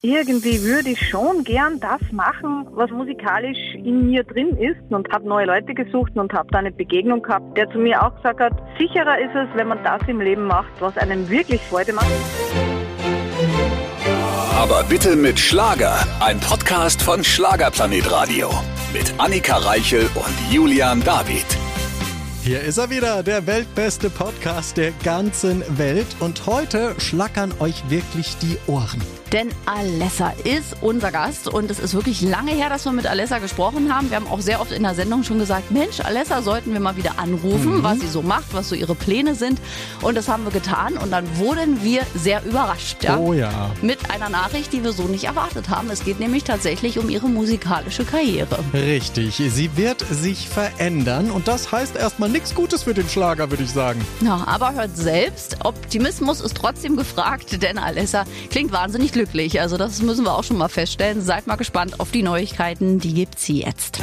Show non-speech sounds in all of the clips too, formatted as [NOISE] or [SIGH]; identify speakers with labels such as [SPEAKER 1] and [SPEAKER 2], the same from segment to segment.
[SPEAKER 1] Irgendwie würde ich schon gern das machen, was musikalisch in mir drin ist und habe neue Leute gesucht und habe da eine Begegnung gehabt, der zu mir auch gesagt hat, sicherer ist es, wenn man das im Leben macht, was einem wirklich Freude macht.
[SPEAKER 2] Aber bitte mit Schlager, ein Podcast von Schlagerplanet Radio mit Annika Reichel und Julian David.
[SPEAKER 3] Hier ist er wieder, der weltbeste Podcast der ganzen Welt. Und heute schlackern euch wirklich die Ohren.
[SPEAKER 4] Denn Alessa ist unser Gast und es ist wirklich lange her, dass wir mit Alessa gesprochen haben. Wir haben auch sehr oft in der Sendung schon gesagt, Mensch, Alessa sollten wir mal wieder anrufen, mhm. was sie so macht, was so ihre Pläne sind. Und das haben wir getan und dann wurden wir sehr überrascht. Ja?
[SPEAKER 3] Oh ja.
[SPEAKER 4] Mit einer Nachricht, die wir so nicht erwartet haben. Es geht nämlich tatsächlich um ihre musikalische Karriere.
[SPEAKER 3] Richtig, sie wird sich verändern und das heißt erstmal nichts Gutes für den Schlager, würde ich sagen.
[SPEAKER 4] Ja, aber hört selbst, Optimismus ist trotzdem gefragt, denn Alessa klingt wahnsinnig glücklich. Also das müssen wir auch schon mal feststellen. Seid mal gespannt auf die Neuigkeiten, die gibt sie jetzt.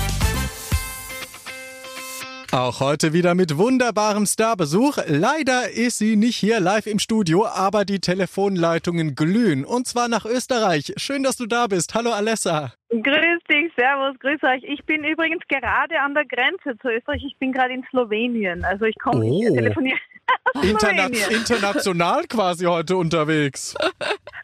[SPEAKER 3] Auch heute wieder mit wunderbarem Starbesuch. Leider ist sie nicht hier live im Studio, aber die Telefonleitungen glühen. Und zwar nach Österreich. Schön, dass du da bist. Hallo Alessa.
[SPEAKER 1] Grüß dich, Servus, grüß euch. Ich bin übrigens gerade an der Grenze zu Österreich. Ich bin gerade in Slowenien. Also ich komme, oh. telefoniere.
[SPEAKER 3] Interna international quasi heute unterwegs.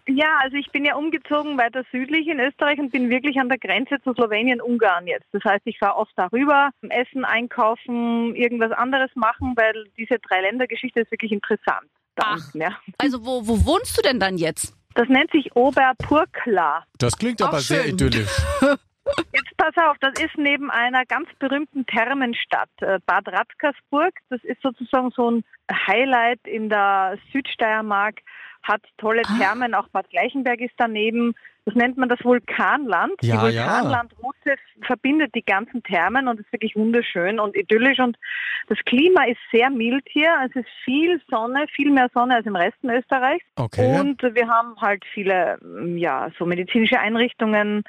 [SPEAKER 1] Ja, also ich bin ja umgezogen weiter südlich in Österreich und bin wirklich an der Grenze zu Slowenien, Ungarn jetzt. Das heißt, ich fahre oft darüber, essen, einkaufen, irgendwas anderes machen, weil diese Drei-Länder-Geschichte ist wirklich interessant.
[SPEAKER 4] Ach, ja. Also wo, wo wohnst du denn dann jetzt?
[SPEAKER 1] Das nennt sich Oberpurkla.
[SPEAKER 3] Das klingt aber sehr idyllisch. [LAUGHS]
[SPEAKER 1] Jetzt pass auf, das ist neben einer ganz berühmten Thermenstadt, äh, Bad Radkersburg. Das ist sozusagen so ein Highlight in der Südsteiermark, hat tolle ah. Thermen, auch Bad Gleichenberg ist daneben. Das nennt man das Vulkanland.
[SPEAKER 3] Ja,
[SPEAKER 1] die Vulkanlandroute ja. verbindet die ganzen Thermen und ist wirklich wunderschön und idyllisch. Und das Klima ist sehr mild hier. Es ist viel Sonne, viel mehr Sonne als im Resten Österreichs.
[SPEAKER 3] Okay.
[SPEAKER 1] Und wir haben halt viele, ja, so medizinische Einrichtungen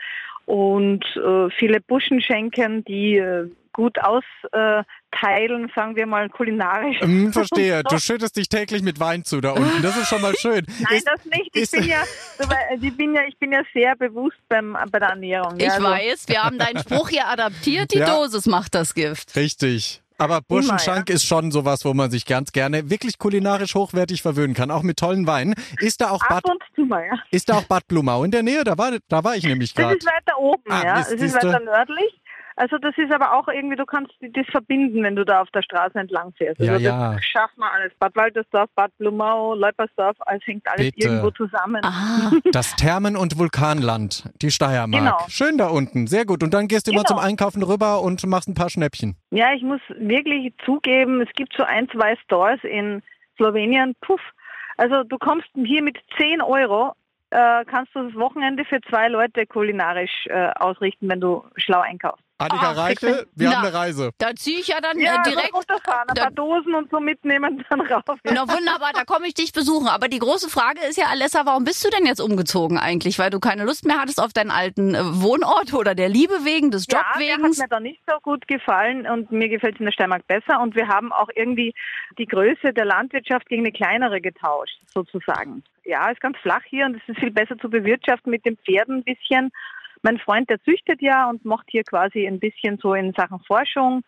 [SPEAKER 1] und äh, viele Buschenschenken, die äh, gut austeilen, sagen wir mal kulinarisch.
[SPEAKER 3] Mm, verstehe. [LAUGHS] Du schüttest dich täglich mit Wein zu da unten. Das ist schon mal schön. [LAUGHS]
[SPEAKER 1] Nein, ist, das nicht. Ich bin, ja, ich, bin ja, ich bin ja sehr bewusst beim, bei der Ernährung.
[SPEAKER 4] Ich also. weiß, wir haben deinen Spruch hier adaptiert. Die ja. Dosis macht das Gift.
[SPEAKER 3] Richtig. Aber Burschenschank ja. ist schon sowas, wo man sich ganz gerne wirklich kulinarisch hochwertig verwöhnen kann, auch mit tollen Weinen. Ist da auch Bad,
[SPEAKER 1] mal, ja.
[SPEAKER 3] ist da auch Bad Blumau in der Nähe? Da war, da war ich nämlich gerade.
[SPEAKER 1] Das ist weiter oben, ah, ja. Es ist weiter nördlich. Also das ist aber auch irgendwie, du kannst das verbinden, wenn du da auf der Straße entlang fährst. Also
[SPEAKER 3] ja, ja.
[SPEAKER 1] Das schafft man alles. Bad Waltersdorf, Bad Blumau, Leupersdorf, alles hängt alles Bitte. irgendwo zusammen.
[SPEAKER 3] Ah, [LAUGHS] das Thermen- und Vulkanland, die Steiermark. Genau. Schön da unten, sehr gut. Und dann gehst du genau. immer zum Einkaufen rüber und machst ein paar Schnäppchen.
[SPEAKER 1] Ja, ich muss wirklich zugeben, es gibt so ein, zwei Stores in Slowenien, puff. Also du kommst hier mit 10 Euro äh, kannst du das Wochenende für zwei Leute kulinarisch äh, ausrichten, wenn du schlau einkaufst.
[SPEAKER 3] Annika ah, Reiche, wir na, haben eine Reise.
[SPEAKER 4] Da ziehe ich ja dann
[SPEAKER 1] ja,
[SPEAKER 4] äh, direkt.
[SPEAKER 1] runterfahren, ein paar Dosen und so mitnehmen, dann rauf. Ja.
[SPEAKER 4] Na wunderbar, da komme ich dich besuchen. Aber die große Frage ist ja, Alessa, warum bist du denn jetzt umgezogen eigentlich? Weil du keine Lust mehr hattest auf deinen alten äh, Wohnort oder der Liebe wegen, des Jobs ja, wegen?
[SPEAKER 1] Ja, hat mir da nicht so gut gefallen und mir gefällt es in der Steiermark besser. Und wir haben auch irgendwie die Größe der Landwirtschaft gegen eine kleinere getauscht, sozusagen. Ja, ist ganz flach hier und es ist viel besser zu bewirtschaften mit den Pferden ein bisschen. Mein Freund, der züchtet ja und macht hier quasi ein bisschen so in Sachen Forschung,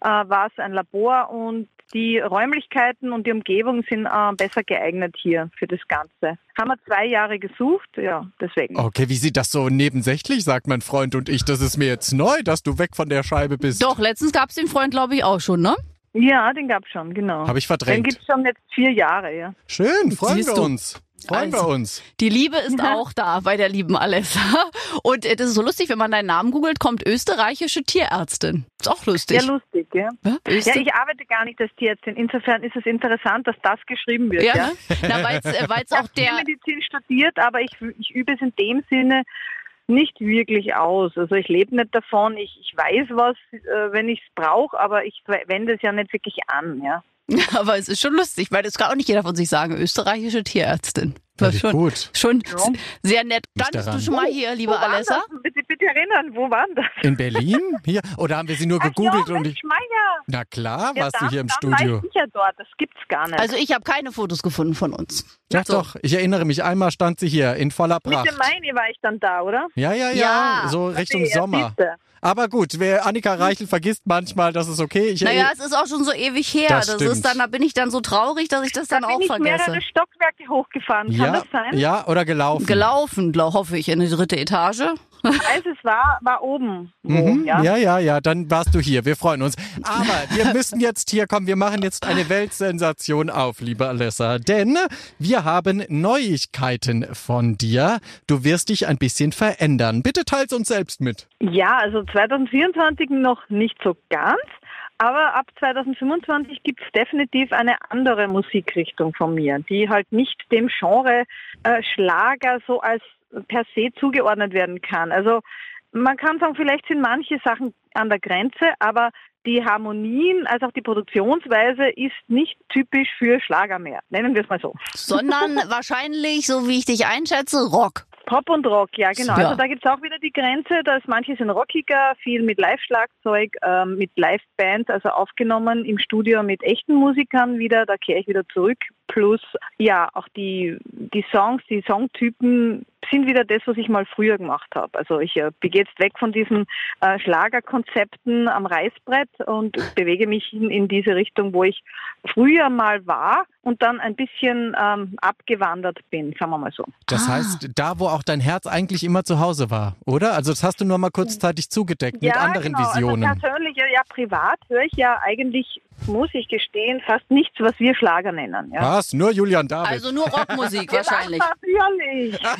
[SPEAKER 1] äh, war es ein Labor und die Räumlichkeiten und die Umgebung sind äh, besser geeignet hier für das Ganze. Haben wir zwei Jahre gesucht, ja, deswegen.
[SPEAKER 3] Okay, wie sieht das so nebensächlich, sagt mein Freund und ich. Das ist mir jetzt neu, dass du weg von der Scheibe bist.
[SPEAKER 4] Doch, letztens gab es den Freund, glaube ich, auch schon, ne?
[SPEAKER 1] Ja, den gab es schon, genau.
[SPEAKER 3] Habe ich verdrängt. Den
[SPEAKER 1] gibt es schon jetzt vier Jahre, ja.
[SPEAKER 3] Schön, freuen Siehst wir uns. Freuen also, wir uns.
[SPEAKER 4] Die Liebe ist auch da bei der lieben Alessa. Und äh, das ist so lustig, wenn man deinen Namen googelt, kommt österreichische Tierärztin. Ist auch lustig.
[SPEAKER 1] Ja, lustig, ja. Ja, ja ich arbeite gar nicht als Tierärztin. Insofern ist es interessant, dass das geschrieben wird. Ja, ja?
[SPEAKER 4] Na, weil's, äh, weil's auch der...
[SPEAKER 1] Ich habe Medizin studiert, aber ich, ich übe es in dem Sinne nicht wirklich aus. Also ich lebe nicht davon. Ich, ich weiß was, äh, wenn ich es brauche, aber ich wende es ja nicht wirklich an, ja. [LAUGHS]
[SPEAKER 4] Aber es ist schon lustig, weil das kann auch nicht jeder von sich sagen, österreichische Tierärztin. Das
[SPEAKER 3] Richtig
[SPEAKER 4] schon,
[SPEAKER 3] gut.
[SPEAKER 4] schon
[SPEAKER 1] Ja.
[SPEAKER 4] sehr nett. Standest du schon mal hier, liebe
[SPEAKER 1] Wo war
[SPEAKER 4] Alessa?
[SPEAKER 1] Bitte, bitte erinnern, wo waren das?
[SPEAKER 3] In Berlin? Hier? Oder haben wir sie nur gegoogelt
[SPEAKER 1] Ach ja,
[SPEAKER 3] und ich.
[SPEAKER 1] Meier.
[SPEAKER 3] Na klar,
[SPEAKER 1] Ja,
[SPEAKER 3] warst du
[SPEAKER 1] dann-
[SPEAKER 3] hier im
[SPEAKER 1] dann war
[SPEAKER 3] Studio.
[SPEAKER 1] ich sicher dort, das gibt's gar nicht.
[SPEAKER 4] Also ich habe keine Fotos gefunden von uns.
[SPEAKER 3] Ja,
[SPEAKER 4] So.
[SPEAKER 3] doch, ich erinnere mich, einmal stand sie hier in voller Pracht.
[SPEAKER 1] Mitte Mai war ich dann da, oder?
[SPEAKER 3] Ja, ja, ja,
[SPEAKER 4] Ja.
[SPEAKER 3] so Richtung
[SPEAKER 1] Okay, ja,
[SPEAKER 3] Sommer.
[SPEAKER 1] siehste.
[SPEAKER 3] Aber gut, wer Annika Reichel vergisst manchmal, das ist okay. Ich
[SPEAKER 4] Naja, es ist auch schon so ewig her.
[SPEAKER 3] Das
[SPEAKER 4] Das,
[SPEAKER 3] stimmt.
[SPEAKER 4] ist dann, da bin ich dann so traurig, dass ich das dann
[SPEAKER 1] da
[SPEAKER 4] auch
[SPEAKER 1] bin ich
[SPEAKER 4] vergesse.
[SPEAKER 1] mehrere Stockwerke hochgefahren, kann
[SPEAKER 3] ja,
[SPEAKER 1] das sein?
[SPEAKER 3] ja, oder gelaufen.
[SPEAKER 4] Gelaufen, glaub, hoffe ich, in die dritte Etage.
[SPEAKER 1] Also es war, war oben. Wo,
[SPEAKER 3] Mhm,
[SPEAKER 1] ja.
[SPEAKER 3] ja, ja, ja, dann warst du hier. Wir freuen uns. Aber wir [LAUGHS] müssen jetzt hier kommen. Wir machen jetzt eine Weltsensation auf, liebe Alessa. Denn wir haben Neuigkeiten von dir. Du wirst dich ein bisschen verändern. Bitte teils uns selbst mit.
[SPEAKER 1] Ja, also 2024 noch nicht so ganz, aber ab 2025 gibt es definitiv eine andere Musikrichtung von mir, die halt nicht dem Genre äh, Schlager so als per se zugeordnet werden kann. Also man kann sagen, vielleicht sind manche Sachen an der Grenze, aber die Harmonien, als auch die Produktionsweise ist nicht typisch für Schlager mehr. Nennen wir es mal so. [LAUGHS]
[SPEAKER 4] Sondern wahrscheinlich, so wie ich dich einschätze, Rock.
[SPEAKER 1] Pop und Rock, ja genau.
[SPEAKER 4] Ja.
[SPEAKER 1] Also da gibt's auch wieder die Grenze, dass manche sind rockiger, viel mit Live-Schlagzeug, ähm, mit Live-Band, also aufgenommen im Studio mit echten Musikern wieder, da kehre ich wieder zurück. Plus, ja, auch die, die Songs, die Songtypen sind wieder das, was ich mal früher gemacht habe. Also ich äh, gehe jetzt weg von diesen äh, Schlagerkonzepten am Reißbrett und bewege mich in, in diese Richtung, wo ich früher mal war und dann ein bisschen ähm, abgewandert bin, sagen wir mal so.
[SPEAKER 3] Das
[SPEAKER 4] Ah.
[SPEAKER 3] heißt, da, wo auch dein Herz eigentlich immer zu Hause war, oder? Also das hast du nur mal kurzzeitig zugedeckt mit anderen
[SPEAKER 1] genau.
[SPEAKER 3] Visionen.
[SPEAKER 1] Also persönlich, ja, ja, privat höre ich ja eigentlich, muss ich gestehen, fast nichts, was wir Schlager nennen. Ja.
[SPEAKER 3] Was? Nur Julian David.
[SPEAKER 4] Also nur Rockmusik [LAUGHS]
[SPEAKER 1] Ja,
[SPEAKER 4] wahrscheinlich. [LAUGHS]
[SPEAKER 1] Natürlich. [LAUGHS]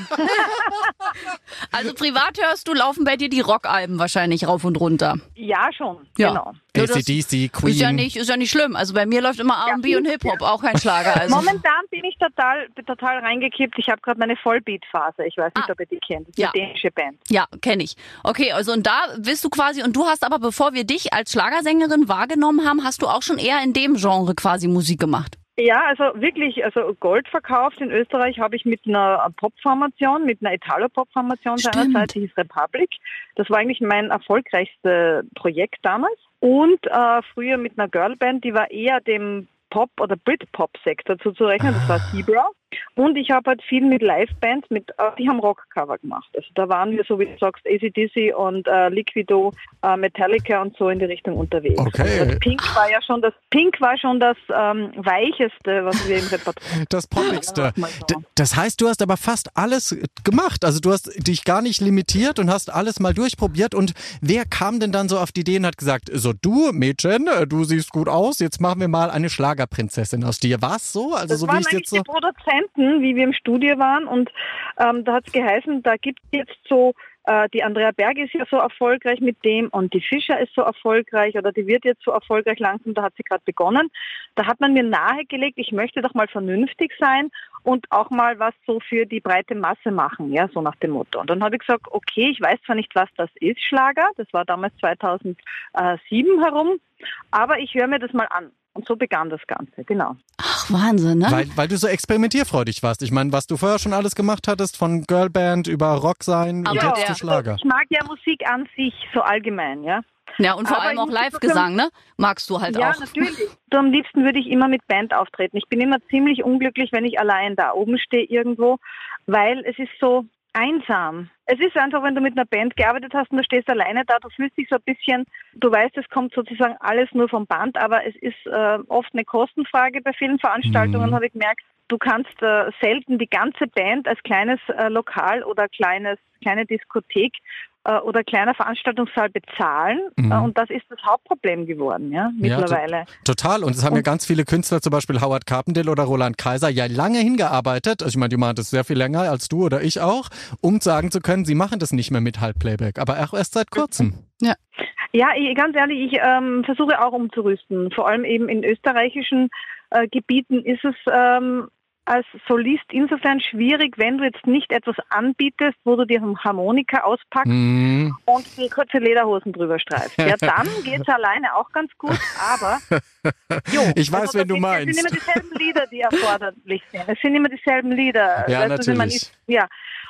[SPEAKER 4] Also privat hörst du, laufen bei dir die Rockalben wahrscheinlich rauf und runter.
[SPEAKER 1] Ja, schon.
[SPEAKER 4] Ja.
[SPEAKER 1] Genau.
[SPEAKER 4] Ja,
[SPEAKER 3] ACDC, Queen.
[SPEAKER 4] Ist ja nicht, ist ja nicht schlimm. Also bei mir läuft immer R&B
[SPEAKER 1] Ja.
[SPEAKER 4] und Hip-Hop, auch kein Schlager. Also
[SPEAKER 1] Momentan bin ich total, total reingekippt. Ich habe gerade meine Vollbeat-Phase. Ich weiß nicht,
[SPEAKER 4] Ah.
[SPEAKER 1] ob ihr die kennt. Das ist
[SPEAKER 4] Ja.
[SPEAKER 1] eine dänische Band.
[SPEAKER 4] Ja, kenne ich. Okay, also und da bist du quasi, und du hast aber, bevor wir dich als Schlagersängerin wahrgenommen haben, hast du auch schon eher in dem Genre quasi Musik gemacht.
[SPEAKER 1] Ja, also wirklich, also Gold verkauft in Österreich habe ich mit einer Pop-Formation, mit einer Italo-Pop-Formation seinerzeit, die hieß Republic. Das war eigentlich mein erfolgreichstes Projekt damals. Und äh, früher mit einer Girlband, die war eher dem Pop- oder Brit-Pop-Sektor zuzurechnen, das war Zebra. Und ich habe halt viel mit Live-Bands, mit, äh, die haben Rock-Cover gemacht. Also da waren wir, so wie du sagst, ACDC und äh, Liquido, äh, Metallica und so in die Richtung unterwegs.
[SPEAKER 3] Okay.
[SPEAKER 1] Das Pink war ja schon das, Pink war schon das ähm, weicheste, was wir im Repertoire [LAUGHS]
[SPEAKER 3] Das Poppigste.
[SPEAKER 1] So.
[SPEAKER 3] Das heißt, du hast aber fast alles gemacht. Also du hast dich gar nicht limitiert und hast alles mal durchprobiert. Und wer kam denn dann so auf die Idee und hat gesagt, so du Mädchen, äh, du siehst gut aus, jetzt machen wir mal eine Schlagerprinzessin aus dir. War's so? Also
[SPEAKER 1] Das
[SPEAKER 3] so wie ich jetzt so.
[SPEAKER 1] die Produzenten, wie wir im Studio waren und ähm, da hat es geheißen, da gibt es jetzt so, äh, die Andrea Berg ist ja so erfolgreich mit dem und die Fischer ist so erfolgreich oder die wird jetzt so erfolgreich langsam, da hat sie gerade begonnen. Da hat man mir nahegelegt, ich möchte doch mal vernünftig sein und auch mal was so für die breite Masse machen, ja, so nach dem Motto. Und dann habe ich gesagt, okay, ich weiß zwar nicht, was das ist, Schlager, das war damals 2007 herum, aber ich höre mir das mal an. Und so begann das Ganze, genau.
[SPEAKER 4] Ach, Wahnsinn, ne?
[SPEAKER 3] Weil, weil du so experimentierfreudig warst. Ich meine, was du vorher schon alles gemacht hattest, von Girlband über Rock sein und jetzt
[SPEAKER 4] der-
[SPEAKER 3] zu Schlager.
[SPEAKER 1] Ich mag ja Musik an sich so allgemein, ja.
[SPEAKER 4] ja, und vor
[SPEAKER 1] aber
[SPEAKER 4] allem auch Live-Gesang, ne? Magst du halt
[SPEAKER 1] ja,
[SPEAKER 4] auch.
[SPEAKER 1] natürlich. [LAUGHS] So, am liebsten würde ich immer mit Band auftreten. Ich bin immer ziemlich unglücklich, wenn ich allein da oben stehe irgendwo, weil es ist so einsam. Es ist einfach, wenn du mit einer Band gearbeitet hast und du stehst alleine da, du fühlst dich so ein bisschen, du weißt, es kommt sozusagen alles nur vom Band, aber es ist äh, oft eine Kostenfrage bei vielen Veranstaltungen,
[SPEAKER 3] Mhm.
[SPEAKER 1] habe ich gemerkt. Du kannst äh, selten die ganze Band als kleines äh, Lokal oder kleines, kleine Diskothek äh, oder kleiner Veranstaltungssaal bezahlen.
[SPEAKER 3] Mhm.
[SPEAKER 1] Äh, und das ist das Hauptproblem geworden, ja,
[SPEAKER 3] Ja,
[SPEAKER 1] mittlerweile.
[SPEAKER 3] Total. Und es haben ja ganz viele Künstler, zum Beispiel Howard Carpendale oder Roland Kaiser, ja lange hingearbeitet. Also ich meine, die machen das sehr viel länger als du oder ich auch, um sagen zu können, sie machen das nicht mehr mit Halbplayback. Aber auch erst seit kurzem.
[SPEAKER 1] Ja, ich, ganz ehrlich, ich ähm, versuche auch umzurüsten. Vor allem eben in österreichischen äh, Gebieten ist es ähm, als Solist insofern schwierig, wenn du jetzt nicht etwas anbietest, wo du dir eine Harmonika auspackst
[SPEAKER 3] Mhm.
[SPEAKER 1] und die kurze Lederhosen drüber streifst. Ja, [LAUGHS] dann geht's alleine auch ganz gut, aber [LAUGHS] jo,
[SPEAKER 3] Ich weiß,
[SPEAKER 1] also
[SPEAKER 3] wen
[SPEAKER 1] da
[SPEAKER 3] du meinst.
[SPEAKER 1] Es sind immer dieselben Lieder, die erforderlich sind. Es sind immer dieselben Lieder.
[SPEAKER 3] Ja,
[SPEAKER 1] Weißt du,
[SPEAKER 3] natürlich.
[SPEAKER 1] ist- ja.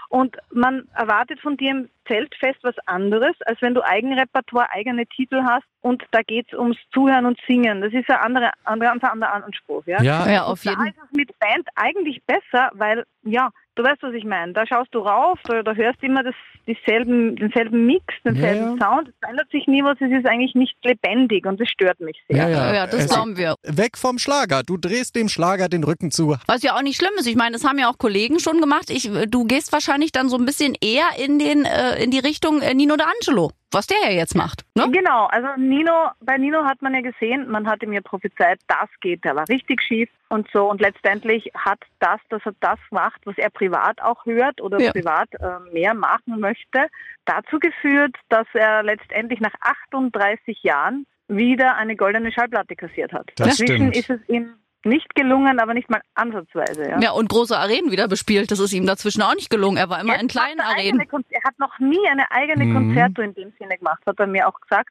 [SPEAKER 1] Und man erwartet von dir Zeltfest was anderes, als wenn du Eigenrepertoire, eigene Titel hast und da geht's ums Zuhören und Singen. Das ist ein anderer, ein ganz anderer Anspruch. Ja?
[SPEAKER 3] Ja,
[SPEAKER 4] Ja, auf
[SPEAKER 1] da
[SPEAKER 4] jeden
[SPEAKER 1] ist es mit Band eigentlich besser, weil, ja, du weißt, was ich meine. Da schaust du rauf, da, da hörst du immer das, dieselben, denselben Mix, denselben
[SPEAKER 3] Ja,
[SPEAKER 1] Sound. Es ändert sich nie was, es ist eigentlich nicht lebendig und das stört mich sehr.
[SPEAKER 3] ja, ja.
[SPEAKER 4] Ja, das
[SPEAKER 3] Es-
[SPEAKER 4] glauben wir.
[SPEAKER 3] Weg vom Schlager. Du drehst dem Schlager den Rücken zu.
[SPEAKER 4] Was ja auch nicht schlimm ist. Ich meine, das haben ja auch Kollegen schon gemacht. Ich, du gehst wahrscheinlich dann so ein bisschen eher in den äh, in die Richtung äh, Nino D'Angelo, was der ja jetzt macht. Ne?
[SPEAKER 1] Genau, also Nino, bei Nino hat man ja gesehen, man hat ihm ja prophezeit, das geht, der war richtig schief und so und letztendlich hat das, dass er das macht, was er privat auch hört oder
[SPEAKER 4] Ja.
[SPEAKER 1] privat äh, mehr machen möchte, dazu geführt, dass er letztendlich nach 38 Jahren wieder eine goldene Schallplatte kassiert hat.
[SPEAKER 3] Das
[SPEAKER 1] Inzwischen
[SPEAKER 3] stimmt.
[SPEAKER 1] ist es ihm nicht gelungen, aber nicht mal ansatzweise. Ja.
[SPEAKER 4] Ja, und große Arenen wieder bespielt. Das ist ihm dazwischen auch nicht gelungen. Er war immer
[SPEAKER 1] Jetzt
[SPEAKER 4] in kleinen
[SPEAKER 1] er
[SPEAKER 4] Arenen.
[SPEAKER 1] Er hat noch nie eine eigene
[SPEAKER 3] Mhm.
[SPEAKER 1] Konzerto in dem Sinne gemacht, hat er mir auch gesagt.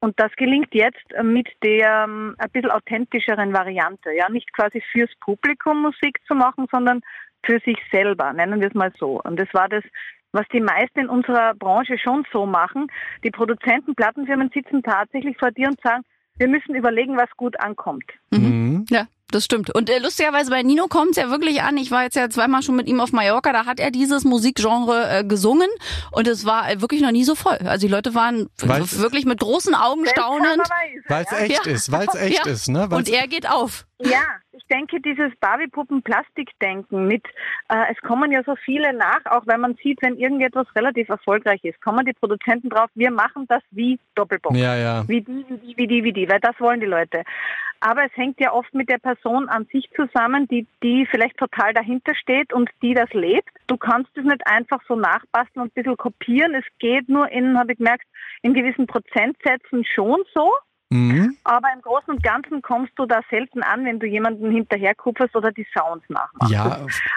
[SPEAKER 1] Und das gelingt jetzt äh, mit der ähm, ein bisschen authentischeren Variante. Ja, nicht quasi fürs Publikum Musik zu machen, sondern für sich selber, nennen wir es mal so. Und das war das, was die meisten in unserer Branche schon so machen. Die Produzenten, Plattenfirmen sitzen tatsächlich vor dir und sagen, wir müssen überlegen, was gut ankommt.
[SPEAKER 3] Mhm.
[SPEAKER 4] Ja, das stimmt. Und äh, lustigerweise bei Nino kommt es ja wirklich an. Ich war jetzt ja zweimal schon mit ihm auf Mallorca. Da hat er dieses Musikgenre äh, gesungen und es war äh, wirklich noch nie so voll. Also die Leute waren
[SPEAKER 3] Weil's-
[SPEAKER 4] wirklich mit großen Augen staunend.
[SPEAKER 3] Weil es echt
[SPEAKER 4] Ja.
[SPEAKER 3] ist, weil es [LAUGHS] echt
[SPEAKER 4] Ja.
[SPEAKER 3] ist, ne? Weil's-
[SPEAKER 4] Und er geht auf.
[SPEAKER 1] Ja, ich denke, dieses Barbie-Puppen-Plastik-Denken mit, äh, es kommen ja so viele nach, auch wenn man sieht, wenn irgendetwas relativ erfolgreich ist, kommen die Produzenten drauf, wir machen das wie Doppelbock.
[SPEAKER 3] ja, ja.
[SPEAKER 1] Wie die, wie die, wie die, wie die, weil das wollen die Leute. Aber es hängt ja oft mit der Person an sich zusammen, die, die vielleicht total dahinter steht und die das lebt. Du kannst es nicht einfach so nachbasteln und ein bisschen kopieren. Es geht nur in, habe ich gemerkt, in gewissen Prozentsätzen schon so.
[SPEAKER 3] Mhm.
[SPEAKER 1] Aber im Großen und Ganzen kommst du da selten an, wenn du jemanden hinterherkupferst oder die Sounds nachmachst.
[SPEAKER 3] Ja,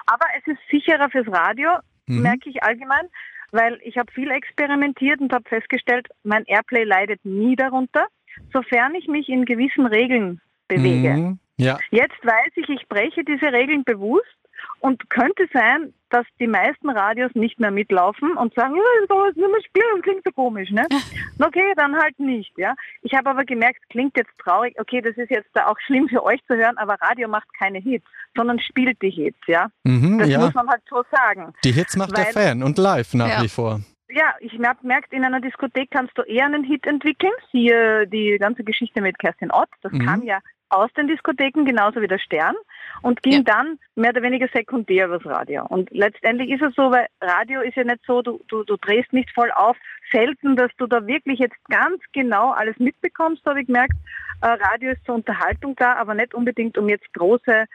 [SPEAKER 1] Aber es ist sicherer fürs Radio,
[SPEAKER 3] Mhm.
[SPEAKER 1] merke ich allgemein, weil ich habe viel experimentiert und habe festgestellt, mein Airplay leidet nie darunter, sofern ich mich in gewissen Regeln bewege.
[SPEAKER 3] Mhm. Ja,
[SPEAKER 1] Jetzt weiß ich, ich breche diese Regeln bewusst und könnte sein, dass die meisten Radios nicht mehr mitlaufen und sagen, ja, das kann man jetzt nicht mehr spielen, das klingt so komisch, ne? [LAUGHS] Okay, dann halt nicht, ja. Ich habe aber gemerkt, klingt jetzt traurig, okay, das ist jetzt auch [LAUGHS] schlimm für euch zu hören, aber Radio macht keine Hits, sondern spielt die Hits, ja.
[SPEAKER 3] mhm,
[SPEAKER 1] Das
[SPEAKER 3] ja.
[SPEAKER 1] muss man halt so sagen.
[SPEAKER 3] Die Hits macht der
[SPEAKER 1] Weil-
[SPEAKER 3] Fan und live nach
[SPEAKER 4] Ja.
[SPEAKER 3] wie vor.
[SPEAKER 1] Ja, ich habe gemerkt, in einer Diskothek kannst du eher einen Hit entwickeln. Siehe die ganze Geschichte mit Kerstin Ott. Das
[SPEAKER 3] Mhm.
[SPEAKER 1] kam ja aus den Diskotheken, genauso wie der Stern. Und ging
[SPEAKER 4] Ja.
[SPEAKER 1] dann mehr oder weniger sekundär übers Radio. Und letztendlich ist es so, weil Radio ist ja nicht so, du, du, du drehst nicht voll auf. Selten, dass du da wirklich jetzt ganz genau alles mitbekommst, habe ich gemerkt. Äh, Radio ist zur Unterhaltung da, aber nicht unbedingt, um jetzt große,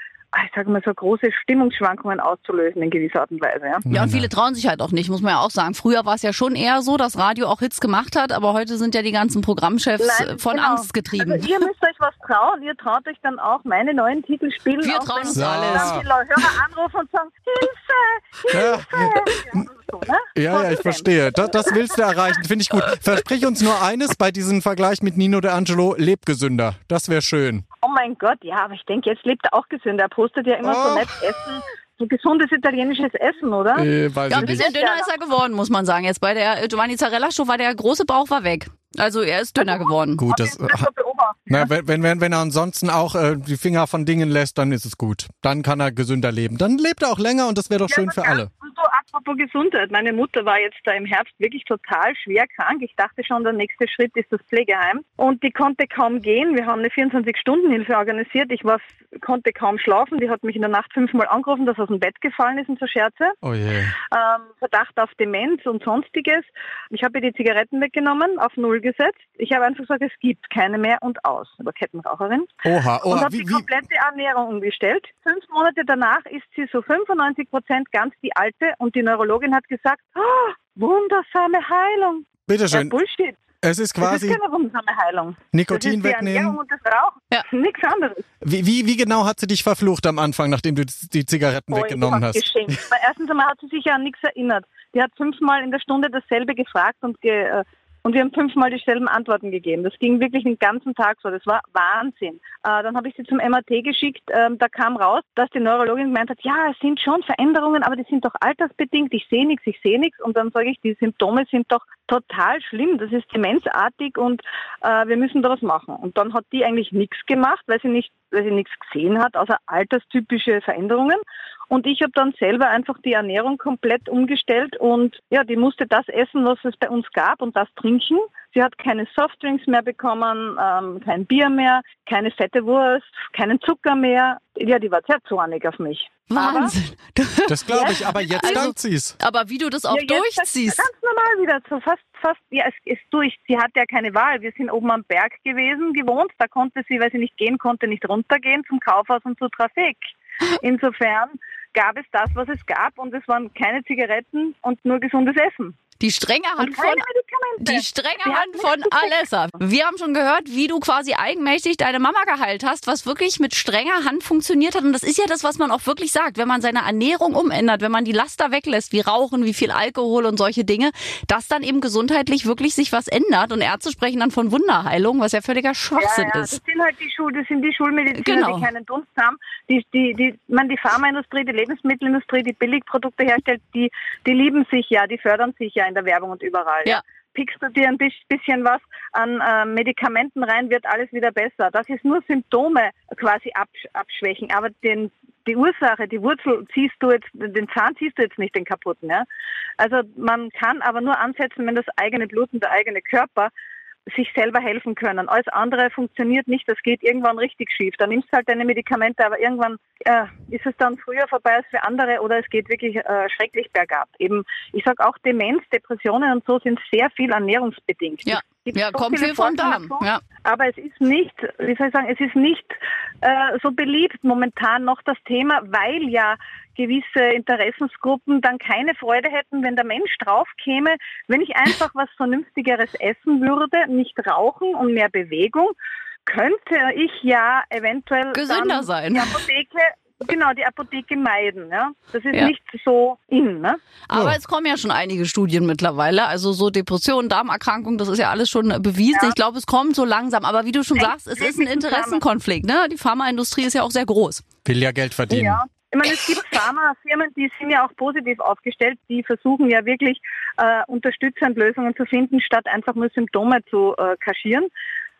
[SPEAKER 1] ich sage mal so große Stimmungsschwankungen auszulösen in gewisser Art und Weise. Ja.
[SPEAKER 4] Ja, und viele trauen sich halt auch nicht, muss man ja auch sagen. Früher war es ja schon eher so, dass Radio auch Hits gemacht hat, aber heute sind ja die ganzen Programmchefs
[SPEAKER 1] Nein,
[SPEAKER 4] äh, von
[SPEAKER 1] genau.
[SPEAKER 4] Angst getrieben.
[SPEAKER 1] Also ihr müsst euch was trauen, ihr traut euch dann auch meine neuen Titel spielen.
[SPEAKER 4] Wir
[SPEAKER 1] auch
[SPEAKER 4] trauen uns
[SPEAKER 3] Ja.
[SPEAKER 4] alles.
[SPEAKER 1] Dann die Hörer anrufen und sagen, Hilfe,
[SPEAKER 3] Ja.
[SPEAKER 1] Hilfe. Ja, so, ne?
[SPEAKER 3] Ja, ja, ich verstehe. Das, das willst du erreichen, finde ich gut. Versprich uns nur eines bei diesem Vergleich mit Nino De Angelo, leb gesünder. Das wäre schön.
[SPEAKER 1] Oh mein Gott, ja, aber ich denke, jetzt lebt er auch gesünder. Er postet ja immer
[SPEAKER 3] Oh.
[SPEAKER 1] so nett Essen, so gesundes italienisches Essen, oder?
[SPEAKER 3] Äh,
[SPEAKER 4] Ja, ein bisschen dünner ist er geworden, muss man sagen. Jetzt bei der äh, Giovanni Zarella Show war der große Bauch war weg. Also er ist dünner geworden.
[SPEAKER 3] Gut, das,
[SPEAKER 1] das beobachtet.
[SPEAKER 3] na, wenn, wenn, wenn er ansonsten auch äh, die Finger von Dingen lässt, dann ist es gut. Dann kann er gesünder leben. Dann lebt er auch länger und das wäre doch schön für alle.
[SPEAKER 1] Und apropos Gesundheit. Meine Mutter war jetzt da im Herbst wirklich total schwer krank. Ich dachte schon, der nächste Schritt ist das Pflegeheim. Und die konnte kaum gehen. Wir haben eine 24-Stunden-Hilfe organisiert. Ich war, konnte kaum schlafen. Die hat mich in der Nacht fünfmal angerufen, dass aus dem Bett gefallen ist und so Scherze.
[SPEAKER 3] Oh je.
[SPEAKER 1] Ähm, Verdacht auf Demenz und sonstiges. Ich habe ihr die Zigaretten weggenommen, auf Null gesetzt. Ich habe einfach gesagt, es gibt keine mehr und aus. Aber Kettenraucherin
[SPEAKER 3] Oha,
[SPEAKER 1] und
[SPEAKER 3] oha.
[SPEAKER 1] habe
[SPEAKER 3] Wie,
[SPEAKER 1] die komplette Ernährung umgestellt. Fünf Monate danach ist sie so 95 Prozent ganz die alte und die Neurologin hat gesagt, oh, wundersame Heilung. Ja,
[SPEAKER 3] bitteschön.
[SPEAKER 1] Bullshit.
[SPEAKER 3] Es ist
[SPEAKER 1] Das
[SPEAKER 3] quasi
[SPEAKER 1] ist keine wundersame Heilung.
[SPEAKER 3] Nikotin
[SPEAKER 1] das ist die
[SPEAKER 3] wegnehmen.
[SPEAKER 1] Ernährung und das Rauchen.
[SPEAKER 4] Ja.
[SPEAKER 1] Nichts anderes.
[SPEAKER 3] Wie, wie, wie genau hat sie dich verflucht am Anfang, nachdem du die Zigaretten
[SPEAKER 1] Oh,
[SPEAKER 3] weggenommen hast?
[SPEAKER 1] geschenkt. Weil erstens einmal hat sie sich ja an nichts erinnert. Die hat fünfmal in der Stunde dasselbe gefragt und, ge, äh, und wir haben fünfmal dieselben Antworten gegeben. Das ging wirklich den ganzen Tag so. Das war Wahnsinn. Äh, dann habe ich sie zum MRT geschickt. Ähm, da kam raus, dass die Neurologin gemeint hat, ja, es sind schon Veränderungen, aber die sind doch altersbedingt. Ich sehe nichts, ich sehe nichts. Und dann sage ich, die Symptome sind doch total schlimm. Das ist demenzartig und äh, wir müssen da was machen. Und dann hat die eigentlich nichts gemacht, weil sie nicht, weil sie nichts gesehen hat, außer alterstypische Veränderungen. Und ich habe dann selber einfach die Ernährung komplett umgestellt und ja, die musste das essen, was es bei uns gab und das trinken. Sie hat keine Softdrinks mehr bekommen, ähm, kein Bier mehr, keine fette Wurst, keinen Zucker mehr. Ja, die war sehr zornig auf mich.
[SPEAKER 4] Wahnsinn. Du,
[SPEAKER 3] Das glaube ich, aber jetzt
[SPEAKER 4] Also-
[SPEAKER 3] dankt sie's.
[SPEAKER 4] aber wie du das auch
[SPEAKER 1] Ja,
[SPEAKER 4] durchziehst.
[SPEAKER 1] Ganz normal wieder, so fast, fast, ja, es ist durch. Sie hatte ja keine Wahl. Wir sind oben am Berg gewesen, gewohnt. Da konnte sie, weil sie nicht gehen konnte, nicht runtergehen zum Kaufhaus und zur Trafik. [LAUGHS] Insofern gab es das, was es gab und es waren keine Zigaretten und nur gesundes Essen.
[SPEAKER 4] Die strenge Hand von. Die strenge Hand von. Alessa. Wir haben schon gehört, wie du quasi eigenmächtig deine Mama geheilt hast, was wirklich mit strenger Hand funktioniert hat. Und das ist ja das, was man auch wirklich sagt. Wenn man seine Ernährung umändert, wenn man die Laster weglässt, wie Rauchen, wie viel Alkohol und solche Dinge, dass dann eben gesundheitlich wirklich sich was ändert. Und Ärzte sprechen dann von Wunderheilung, was ja völliger Schwachsinn
[SPEAKER 1] ja, ja,
[SPEAKER 4] ist.
[SPEAKER 1] Das sind halt die Schul, das sind die Schulmediziner,
[SPEAKER 4] Genau.
[SPEAKER 1] die keinen Dunst haben. Die, die, die, man, die Pharmaindustrie, die Lebensmittelindustrie, die Billigprodukte herstellt, die, die lieben sich ja, die fördern sich ja in der Werbung und überall.
[SPEAKER 4] Ja.
[SPEAKER 1] Pickst du dir ein bis- bisschen was an äh, Medikamenten rein, wird alles wieder besser. Das ist nur Symptome quasi absch abschwächen, aber den die Ursache, die Wurzel ziehst du jetzt, den Zahn ziehst du jetzt nicht den kaputten. Ja? Also man kann aber nur ansetzen, wenn das eigene Blut und der eigene Körper sich selber helfen können. Alles andere funktioniert nicht, das geht irgendwann richtig schief. Da nimmst du halt deine Medikamente, aber irgendwann äh, ist es dann früher vorbei als für andere oder es geht wirklich äh, schrecklich bergab. Eben, ich sage auch Demenz, Depressionen und so sind sehr viel ernährungsbedingt.
[SPEAKER 4] Ja.
[SPEAKER 1] Gibt
[SPEAKER 4] Ja,
[SPEAKER 1] so
[SPEAKER 4] kommt viel vom
[SPEAKER 1] Forschungen
[SPEAKER 4] Darm.
[SPEAKER 1] dazu.
[SPEAKER 4] Ja.
[SPEAKER 1] Aber es ist nicht, wie soll ich sagen, es ist nicht äh, so beliebt momentan noch das Thema, weil ja gewisse Interessensgruppen dann keine Freude hätten, wenn der Mensch drauf käme, wenn ich einfach was Vernünftigeres essen würde, nicht rauchen und mehr Bewegung, könnte ich ja eventuell
[SPEAKER 4] Gesünder sein.
[SPEAKER 1] die Apotheke, genau, die Apotheke meiden. Ja? Das ist
[SPEAKER 4] Ja.
[SPEAKER 1] nicht so in. Ne?
[SPEAKER 4] Aber
[SPEAKER 3] Ja.
[SPEAKER 4] es kommen ja schon einige Studien mittlerweile. Also so Depressionen, Darmerkrankungen, das ist ja alles schon bewiesen.
[SPEAKER 1] Ja.
[SPEAKER 4] Ich glaube, es kommt so langsam. Aber wie du schon
[SPEAKER 1] Echt?
[SPEAKER 4] sagst, es ist ein Interessenkonflikt. Ne? Die Pharmaindustrie ist ja auch sehr groß.
[SPEAKER 3] Will ja Geld verdienen.
[SPEAKER 1] Ja. Ich meine, es gibt Pharmafirmen, die sind ja auch positiv aufgestellt, die versuchen ja wirklich äh, unterstützend Lösungen zu finden, statt einfach nur Symptome zu äh, kaschieren.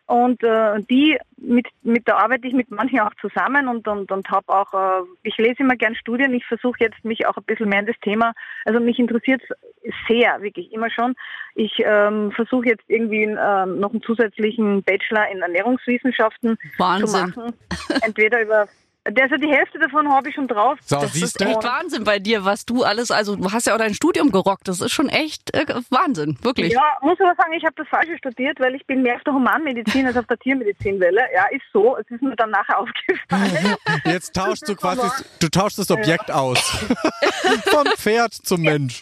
[SPEAKER 1] Und äh, die, mit, mit der arbeite ich mit manchen auch zusammen und, und, und habe auch, äh, ich lese immer gern Studien, ich versuche jetzt mich auch ein bisschen mehr in das Thema, also mich interessiert es sehr, wirklich immer schon. Ich ähm, versuche jetzt irgendwie ähm, noch einen zusätzlichen Bachelor in Ernährungswissenschaften
[SPEAKER 4] Wahnsinn.
[SPEAKER 1] zu machen. Entweder über, also die Hälfte davon habe ich schon drauf.
[SPEAKER 3] So,
[SPEAKER 4] Das ist echt Wahnsinn bei dir, was du alles, also du hast ja auch dein Studium gerockt. Das ist schon echt äh, Wahnsinn, wirklich.
[SPEAKER 1] Ja, muss aber sagen, ich habe das Falsche studiert, weil ich bin mehr auf der Humanmedizin als auf der Tiermedizinwelle. Ja, ist so. Es ist mir dann nachher [LAUGHS] aufgefallen. [LAUGHS]
[SPEAKER 3] Jetzt tauschst du quasi, du tauschst das Objekt aus. [LAUGHS] Vom Pferd zum Mensch.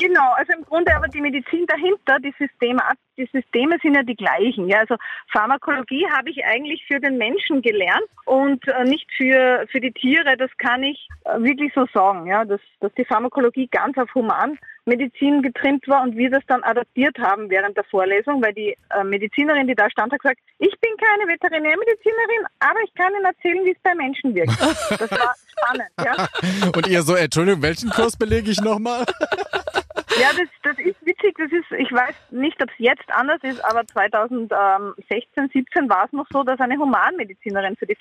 [SPEAKER 1] genau, also im Grunde aber die Medizin dahinter, die Systeme, die Systeme sind ja die gleichen. Ja, also Pharmakologie habe ich eigentlich für den Menschen gelernt und äh, nicht für, für die Tiere. Das kann ich äh, wirklich so sagen, ja, dass, dass die Pharmakologie ganz auf Humanmedizin getrimmt war und wir das dann adaptiert haben während der Vorlesung, weil die äh, Medizinerin, die da stand, hat gesagt, ich bin keine Veterinärmedizinerin, aber ich kann Ihnen erzählen, wie es bei Menschen wirkt. Das war [LAUGHS] spannend, ja.
[SPEAKER 3] Und ihr so, Entschuldigung, welchen Kurs belege ich nochmal?
[SPEAKER 1] Ja, das, das ist witzig. Das ist, ich weiß nicht, ob es jetzt anders ist, aber 2016, 17 war es noch so, dass eine Humanmedizinerin für die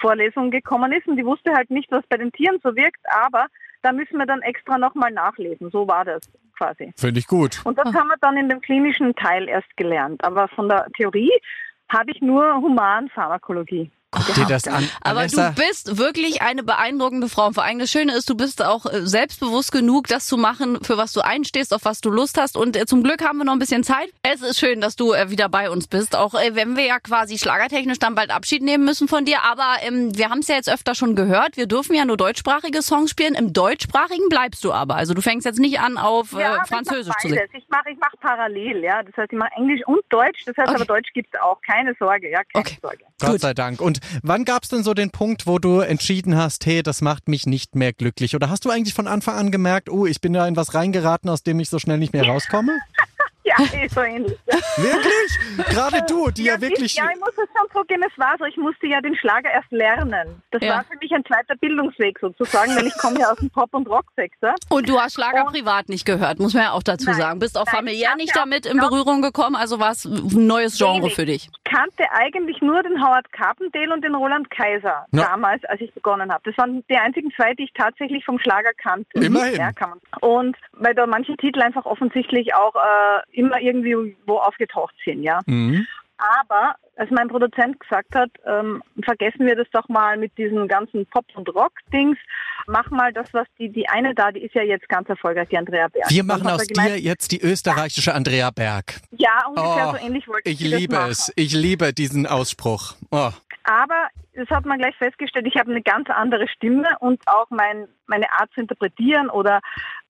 [SPEAKER 1] Pharma-Vorlesung gekommen ist und die wusste halt nicht, was bei den Tieren so wirkt, aber da müssen wir dann extra nochmal nachlesen. So war das quasi.
[SPEAKER 3] Finde ich gut.
[SPEAKER 1] Und das haben wir dann in dem klinischen Teil erst gelernt. Aber von der Theorie habe ich nur Humanpharmakologie.
[SPEAKER 3] Guck dir das an.
[SPEAKER 4] Aber
[SPEAKER 3] Alessa.
[SPEAKER 4] du bist wirklich eine beeindruckende Frau. Und vor allem das Schöne ist, du bist auch äh, selbstbewusst genug, das zu machen, für was du einstehst, auf was du Lust hast. Und äh, zum Glück haben wir noch ein bisschen Zeit. Es ist schön, dass du äh, wieder bei uns bist. Auch wenn wir ja quasi schlagertechnisch dann bald Abschied nehmen müssen von dir. Aber ähm, wir haben es ja jetzt öfter schon gehört. Wir dürfen ja nur deutschsprachige Songs spielen. Im deutschsprachigen bleibst du aber. Also du fängst jetzt nicht an, auf äh,
[SPEAKER 1] Ja,
[SPEAKER 4] Französisch
[SPEAKER 1] ich
[SPEAKER 4] zu singen.
[SPEAKER 1] Ich mache ich mach parallel, ja. Das heißt, ich mache Englisch und Deutsch. Das heißt
[SPEAKER 4] Okay.
[SPEAKER 1] aber Deutsch gibt's auch. Keine Sorge, ja, keine
[SPEAKER 4] Okay.
[SPEAKER 1] Sorge.
[SPEAKER 3] Gott
[SPEAKER 4] Gut.
[SPEAKER 3] sei Dank. Und wann gab es denn so den Punkt, wo du entschieden hast, hey, das macht mich nicht mehr glücklich? Oder hast du eigentlich von Anfang an gemerkt, oh, ich bin da in was reingeraten, aus dem ich so schnell nicht mehr rauskomme? [LAUGHS]
[SPEAKER 1] Ja, eh so ähnlich. Ja.
[SPEAKER 3] Wirklich? Gerade du, die ja, wirklich.
[SPEAKER 1] Ich, ja, ich muss es schon zugeben, es war so, ich musste ja den Schlager erst lernen. Das
[SPEAKER 4] Ja.
[SPEAKER 1] war für mich ein zweiter Bildungsweg sozusagen, weil ich komme ja aus dem Pop- und Rocksektor.
[SPEAKER 4] Und du hast Schlager
[SPEAKER 1] Und-
[SPEAKER 4] privat nicht gehört, muss man ja auch dazu
[SPEAKER 1] Nein,
[SPEAKER 4] sagen. Bist auch
[SPEAKER 1] nein,
[SPEAKER 4] familiär
[SPEAKER 1] ich
[SPEAKER 4] nicht
[SPEAKER 1] ja
[SPEAKER 4] damit in Berührung gekommen, also war es ein neues Genre
[SPEAKER 1] Wenig.
[SPEAKER 4] für dich.
[SPEAKER 1] Ich kannte eigentlich nur den Howard Carpendale und den Roland Kaiser
[SPEAKER 3] Ja.
[SPEAKER 1] damals, als ich begonnen habe. Das waren die einzigen zwei, die ich tatsächlich vom Schlager kannte.
[SPEAKER 3] Immerhin.
[SPEAKER 1] Ja, kann man. Und weil da manche Titel einfach offensichtlich auch äh, immer irgendwie wo aufgetaucht sind, ja.
[SPEAKER 3] Mhm.
[SPEAKER 1] Aber als mein Produzent gesagt hat, ähm, vergessen wir das doch mal mit diesen ganzen Pop- und Rock-Dings. Mach mal das, was die, die eine da, die ist ja jetzt ganz erfolgreich, die Andrea Berg.
[SPEAKER 3] Wir machen aus dir jetzt die österreichische Andrea Berg.
[SPEAKER 1] Ja, ungefähr
[SPEAKER 3] Oh,
[SPEAKER 1] so ähnlich wollte
[SPEAKER 3] Ich
[SPEAKER 1] ich
[SPEAKER 3] liebe es. Ich liebe diesen Ausspruch. Oh.
[SPEAKER 1] Aber das hat man gleich festgestellt, ich habe eine ganz andere Stimme und auch mein, meine Art zu interpretieren oder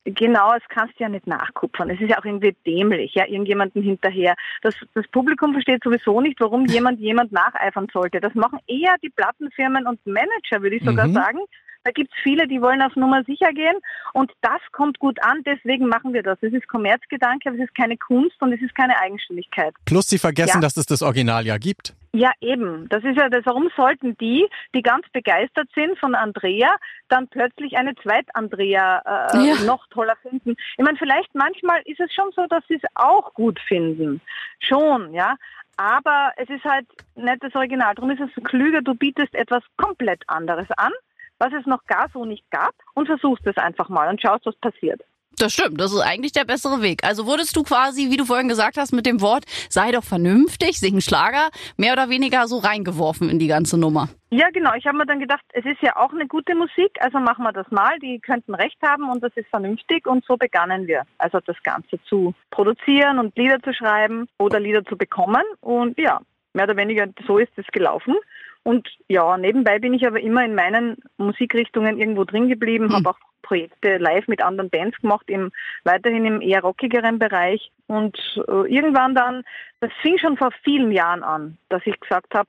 [SPEAKER 1] genau, das kannst du ja nicht nachkupfern. Es ist ja auch irgendwie dämlich, ja, irgendjemanden hinterher. Das, das Publikum versteht sowieso nicht, warum jemand [LAUGHS] jemand nacheifern sollte. Das machen eher die Plattenfirmen und Manager, würde ich sogar
[SPEAKER 3] Mhm.
[SPEAKER 1] sagen. Da gibt's viele, die wollen auf Nummer sicher gehen und das kommt gut an, deswegen machen wir das. Es ist Kommerzgedanke, aber es ist keine Kunst und es ist keine Eigenständigkeit.
[SPEAKER 3] Plus sie vergessen,
[SPEAKER 1] Ja.
[SPEAKER 3] dass es das Original ja gibt.
[SPEAKER 1] Ja, eben. Das ist ja das. Warum sollten die, die ganz begeistert sind von Andrea, dann plötzlich eine Zweit-Andrea äh,
[SPEAKER 4] Ja.
[SPEAKER 1] noch toller finden? Ich meine, vielleicht manchmal ist es schon so, dass sie es auch gut finden. Schon, ja. Aber es ist halt nicht das Original. Darum ist es klüger, du bietest etwas komplett anderes an, was es noch gar so nicht gab und versuchst es einfach mal und schaust, was passiert.
[SPEAKER 4] Das stimmt, das ist eigentlich der bessere Weg. Also wurdest du quasi, wie du vorhin gesagt hast, mit dem Wort, sei doch vernünftig, sing Schlager, mehr oder weniger so reingeworfen in die ganze Nummer.
[SPEAKER 1] Ja, genau. Ich habe mir dann gedacht, es ist ja auch eine gute Musik, also machen wir das mal. Die könnten recht haben und das ist vernünftig und so begannen wir. Also das Ganze zu produzieren und Lieder zu schreiben oder Lieder zu bekommen und ja, mehr oder weniger so ist es gelaufen. Und ja, nebenbei bin ich aber immer in meinen Musikrichtungen irgendwo drin geblieben,
[SPEAKER 4] Hm.
[SPEAKER 1] habe auch Projekte live mit anderen Bands gemacht, im, weiterhin im eher rockigeren Bereich. Und äh, irgendwann dann, das fing schon vor vielen Jahren an, dass ich gesagt habe,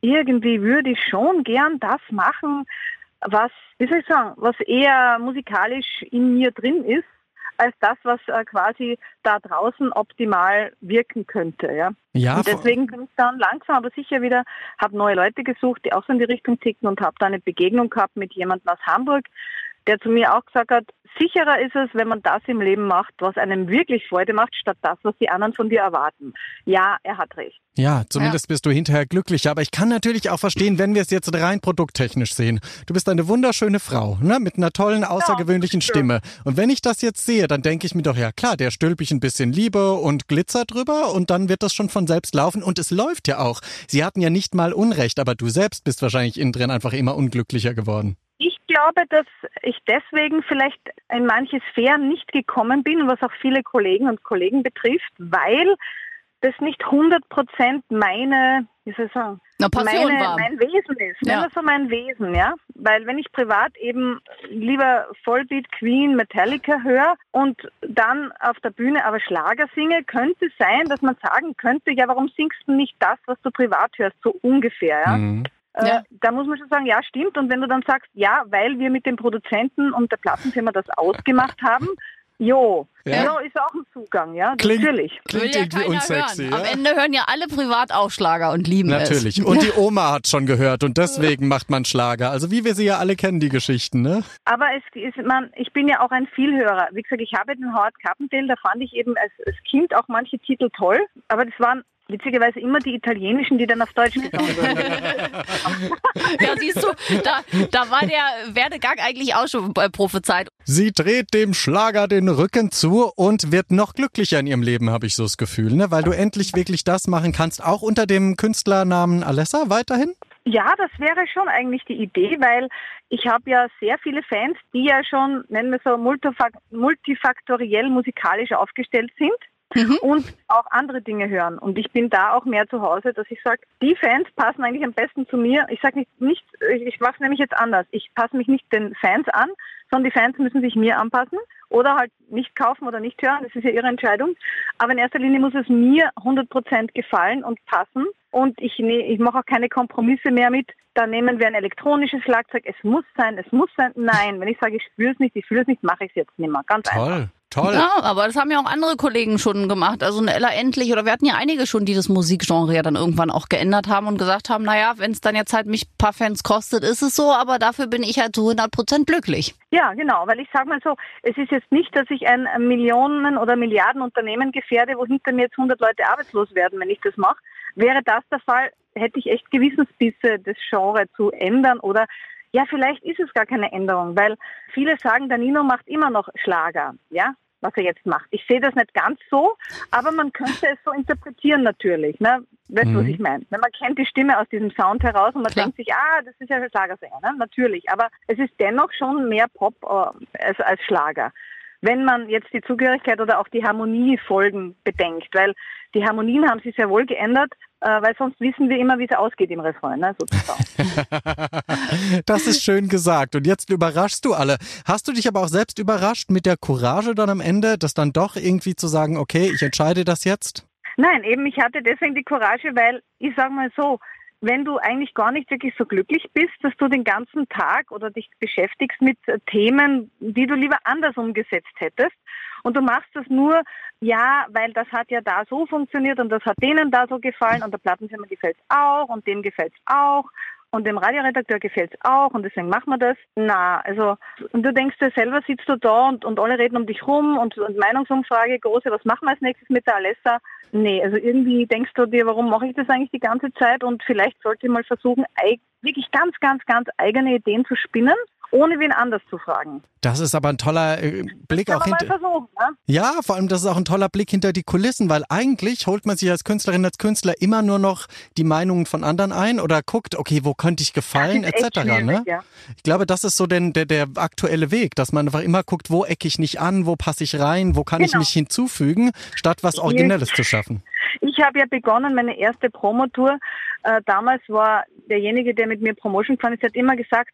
[SPEAKER 1] irgendwie würde ich schon gern das machen, was, wie soll ich sagen, was eher musikalisch in mir drin ist, als das, was äh, quasi da draußen optimal wirken könnte. Ja.
[SPEAKER 3] Ja,
[SPEAKER 1] und deswegen bin ich dann langsam aber sicher wieder, habe neue Leute gesucht, die auch so in die Richtung ticken und habe da eine Begegnung gehabt mit jemandem aus Hamburg, der zu mir auch gesagt hat, sicherer ist es, wenn man das im Leben macht, was einem wirklich Freude macht, statt das, was die anderen von dir erwarten. Ja, er hat recht.
[SPEAKER 3] Ja, zumindest bist du hinterher glücklicher. Aber ich kann natürlich auch verstehen, wenn wir es jetzt rein produkttechnisch sehen. Du bist eine wunderschöne Frau, ne? mit einer tollen, außergewöhnlichen
[SPEAKER 1] schön.
[SPEAKER 3] Stimme. Und wenn ich das jetzt sehe, dann denke ich mir doch, ja klar, der stülp ich ein bisschen Liebe und Glitzer drüber und dann wird das schon von selbst laufen. Und es läuft ja auch. Sie hatten ja nicht mal Unrecht, aber du selbst bist wahrscheinlich innen drin einfach immer unglücklicher geworden.
[SPEAKER 1] Ich glaube, dass ich deswegen vielleicht in manche Sphären nicht gekommen bin, was auch viele Kollegen und Kollegen betrifft, weil das nicht 100 Prozent meine, wie soll ich sagen, meine, mein Wesen ist.
[SPEAKER 4] Ja.
[SPEAKER 1] Nennen wir so mein Wesen, ja. Weil wenn ich privat eben lieber Vollbeat, Queen, Metallica höre und dann auf der Bühne aber Schlager singe, könnte es sein, dass man sagen könnte, ja, warum singst du nicht das, was du privat hörst, so ungefähr, ja.
[SPEAKER 3] Mhm.
[SPEAKER 1] Äh,
[SPEAKER 4] Ja.
[SPEAKER 1] Da muss man schon sagen, ja, stimmt. Und wenn du dann sagst, ja, weil wir mit dem Produzenten und der Plattenfirma das ausgemacht haben, jo,
[SPEAKER 3] Ja.
[SPEAKER 1] ja. ist auch ein Zugang, ja,
[SPEAKER 3] Klingt-
[SPEAKER 1] natürlich.
[SPEAKER 3] Klingt
[SPEAKER 4] ja
[SPEAKER 3] irgendwie
[SPEAKER 4] keiner
[SPEAKER 3] unsexy.
[SPEAKER 4] hören.
[SPEAKER 3] Ja?
[SPEAKER 4] Am Ende hören ja alle privat auch Schlager und lieben
[SPEAKER 3] Natürlich.
[SPEAKER 4] es. [LAUGHS]
[SPEAKER 3] Und die Oma hat schon gehört und deswegen macht man Schlager. Also wie wir sie ja alle kennen, die Geschichten, ne?
[SPEAKER 1] Aber es ist, man, ich bin ja auch ein Vielhörer. Wie gesagt, ich habe den Howard Carpendale, da fand ich eben als, als Kind auch manche Titel toll, aber das waren witzigerweise immer die italienischen, die dann auf Deutsch gesungen wurden. [LAUGHS]
[SPEAKER 4] Ja, siehst du, da, da war der Werdegang eigentlich auch schon äh, prophezeit.
[SPEAKER 3] Sie dreht dem Schlager den Rücken zu und wird noch glücklicher in ihrem Leben, habe ich so das Gefühl, ne? Weil du endlich wirklich das machen kannst, auch unter dem Künstlernamen Alessa weiterhin?
[SPEAKER 1] Ja, das wäre schon eigentlich die Idee, weil ich habe ja sehr viele Fans, die ja schon, nennen wir so, multifaktoriell musikalisch aufgestellt sind. Mhm. und auch andere Dinge hören. Und ich bin da auch mehr zu Hause, dass ich sage, die Fans passen eigentlich am besten zu mir. Ich sage nicht, nicht, ich mache es nämlich jetzt anders. Ich passe mich nicht den Fans an, sondern die Fans müssen sich mir anpassen oder halt nicht kaufen oder nicht hören. Das ist ja ihre Entscheidung. Aber in erster Linie muss es mir 100% gefallen und passen. Und ich, ne, ich mache auch keine Kompromisse mehr mit. Da nehmen wir ein elektronisches Schlagzeug. Es muss sein, es muss sein. Nein, wenn ich sage, ich spüre es nicht, ich fühle es nicht, mache ich es jetzt nicht mehr. Ganz
[SPEAKER 3] Toll.
[SPEAKER 1] einfach.
[SPEAKER 3] Toll.
[SPEAKER 4] Ja, aber das haben ja auch andere Kollegen schon gemacht. Also eine Ella Endlich oder wir hatten ja einige schon, die das Musikgenre ja dann irgendwann auch geändert haben und gesagt haben, naja, wenn es dann jetzt halt mich ein paar Fans kostet, ist es so, aber dafür bin ich halt zu 100 Prozent glücklich.
[SPEAKER 1] Ja, genau, weil ich sage mal so, es ist jetzt nicht, dass ich ein Millionen- oder Milliardenunternehmen gefährde, wo hinter mir jetzt 100 Leute arbeitslos werden, wenn ich das mache. Wäre das der Fall, hätte ich echt Gewissensbisse, das Genre zu ändern oder ja, vielleicht ist es gar keine Änderung, weil viele sagen, der Nino macht immer noch Schlager, ja, was er jetzt macht. Ich sehe das nicht ganz so, aber man könnte es so interpretieren natürlich. Ne? Weißt du, mhm. was ich meine? Man kennt die Stimme aus diesem Sound heraus und man Klar. denkt sich, ah, das ist ja ein Schlagersänger, ne? natürlich. Aber es ist dennoch schon mehr Pop äh, als, als Schlager wenn man jetzt die Zugehörigkeit oder auch die Harmoniefolgen bedenkt, weil die Harmonien haben sich sehr wohl geändert, weil sonst wissen wir immer, wie es ausgeht im Refrain, ne, sozusagen. [LAUGHS]
[SPEAKER 3] das ist schön gesagt. Und jetzt überraschst du alle. Hast du dich aber auch selbst überrascht mit der Courage dann am Ende, das dann doch irgendwie zu sagen, okay, ich entscheide das jetzt?
[SPEAKER 1] Nein, eben, ich hatte deswegen die Courage, weil ich sage mal so, wenn du eigentlich gar nicht wirklich so glücklich bist, dass du den ganzen Tag oder dich beschäftigst mit Themen, die du lieber anders umgesetzt hättest. Und du machst das nur, ja, weil das hat ja da so funktioniert und das hat denen da so gefallen und der Plattenfirma gefällt es auch und dem gefällt es auch und dem Radioredakteur gefällt es auch und deswegen machen wir das. Na, also und du denkst dir selber, sitzt du da und, und alle reden um dich rum und, und Meinungsumfrage, große, was machen wir als nächstes mit der Alessa? Nee, also irgendwie denkst du dir, warum mache ich das eigentlich die ganze Zeit und vielleicht sollte ich mal versuchen, wirklich ganz, ganz, ganz eigene Ideen zu spinnen ohne wen anders zu fragen.
[SPEAKER 3] Das ist aber ein toller äh, Blick
[SPEAKER 1] das
[SPEAKER 3] auch hinter.
[SPEAKER 1] Versuchen, ne?
[SPEAKER 3] Ja, vor allem das ist auch ein toller Blick hinter die Kulissen, weil eigentlich holt man sich als Künstlerin, als Künstler immer nur noch die Meinungen von anderen ein oder guckt, okay, wo könnte ich gefallen, etc. Ne? Ja. Ich glaube, das ist so denn der, der aktuelle Weg, dass man einfach immer guckt, wo ecke ich nicht an, wo passe ich rein, wo kann genau. ich mich hinzufügen, statt was Originelles zu schaffen.
[SPEAKER 1] Ich habe ja begonnen, meine erste Promotour. Äh, damals war derjenige, der mit mir Promotion gefahren ist, hat immer gesagt,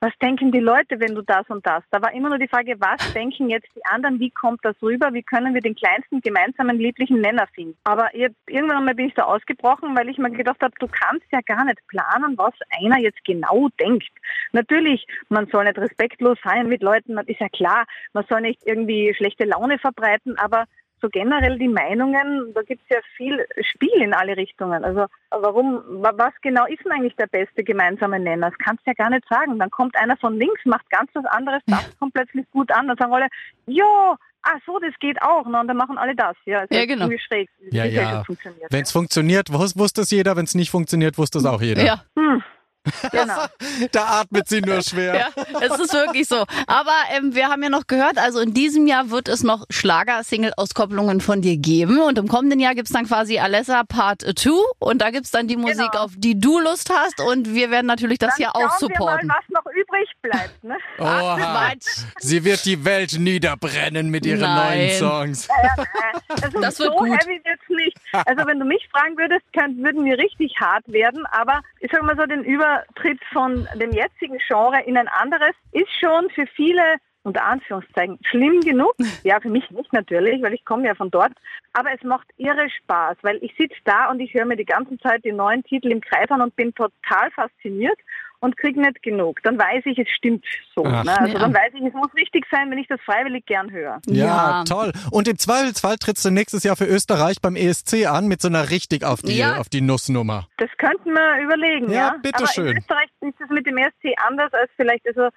[SPEAKER 1] was denken die Leute, wenn du das und das? Da war immer nur die Frage, was denken jetzt die anderen, wie kommt das rüber, wie können wir den kleinsten gemeinsamen lieblichen Nenner finden? Aber ich, irgendwann einmal bin ich da ausgebrochen, weil ich mir gedacht habe, du kannst ja gar nicht planen, was einer jetzt genau denkt. Natürlich, man soll nicht respektlos sein mit Leuten, das ist ja klar, man soll nicht irgendwie schlechte Laune verbreiten, aber so generell die Meinungen, da gibt es ja viel Spiel in alle Richtungen. Also warum, was genau ist denn eigentlich der beste gemeinsame Nenner? Das kannst du ja gar nicht sagen. Dann kommt einer von links, macht ganz was anderes, das kommt plötzlich gut an. Dann sagen alle, ja, ah so, das geht auch. Und dann machen alle das. Ja, also
[SPEAKER 4] ja genau.
[SPEAKER 1] Schräg,
[SPEAKER 3] ja, ja. Wenn es funktioniert, wusste es jeder. Wenn es nicht funktioniert, wusste es auch jeder.
[SPEAKER 4] Ja. Hm.
[SPEAKER 3] Genau. [LAUGHS] da atmet sie nur schwer.
[SPEAKER 4] Ja, es ist wirklich so. Aber ähm, wir haben ja noch gehört, also in diesem Jahr wird es noch Schlager-Single-Auskopplungen von dir geben. Und im kommenden Jahr gibt's dann quasi Alessa Part 2. Und da gibt's dann die Musik, genau. auf die du Lust hast. Und wir werden natürlich das dann hier auch supporten.
[SPEAKER 1] Wir mal, was noch übrig bleibt. Ne? [LAUGHS]
[SPEAKER 3] Oha. Sie wird die Welt niederbrennen mit ihren Nein. neuen Songs. Ja, ja,
[SPEAKER 1] also das wird so gut. heavy wird's nicht. Also wenn du mich fragen würdest, könnt, würden wir richtig hart werden. Aber ich sag mal so, den Über Übertritt von dem jetzigen Genre in ein anderes ist schon für viele unter Anführungszeichen schlimm genug. [LAUGHS] Ja, für mich nicht natürlich, weil ich komme ja von dort. Aber es macht irre Spaß, weil ich sitze da und ich höre mir die ganze Zeit die neuen Titel im Kreis an und bin total fasziniert und kriege nicht genug. Dann weiß ich, es stimmt so. Ach, ne? Also ja. dann weiß ich, es muss richtig sein, wenn ich das freiwillig gern höre.
[SPEAKER 3] Ja, ja, toll. Und im Zweifelsfall trittst du nächstes Jahr für Österreich beim ESC an mit so einer richtig auf die, ja. auf die Nussnummer.
[SPEAKER 1] Das könnten wir überlegen, ja.
[SPEAKER 3] ja? bitteschön.
[SPEAKER 1] Aber in Österreich ist es mit dem ESC anders als vielleicht also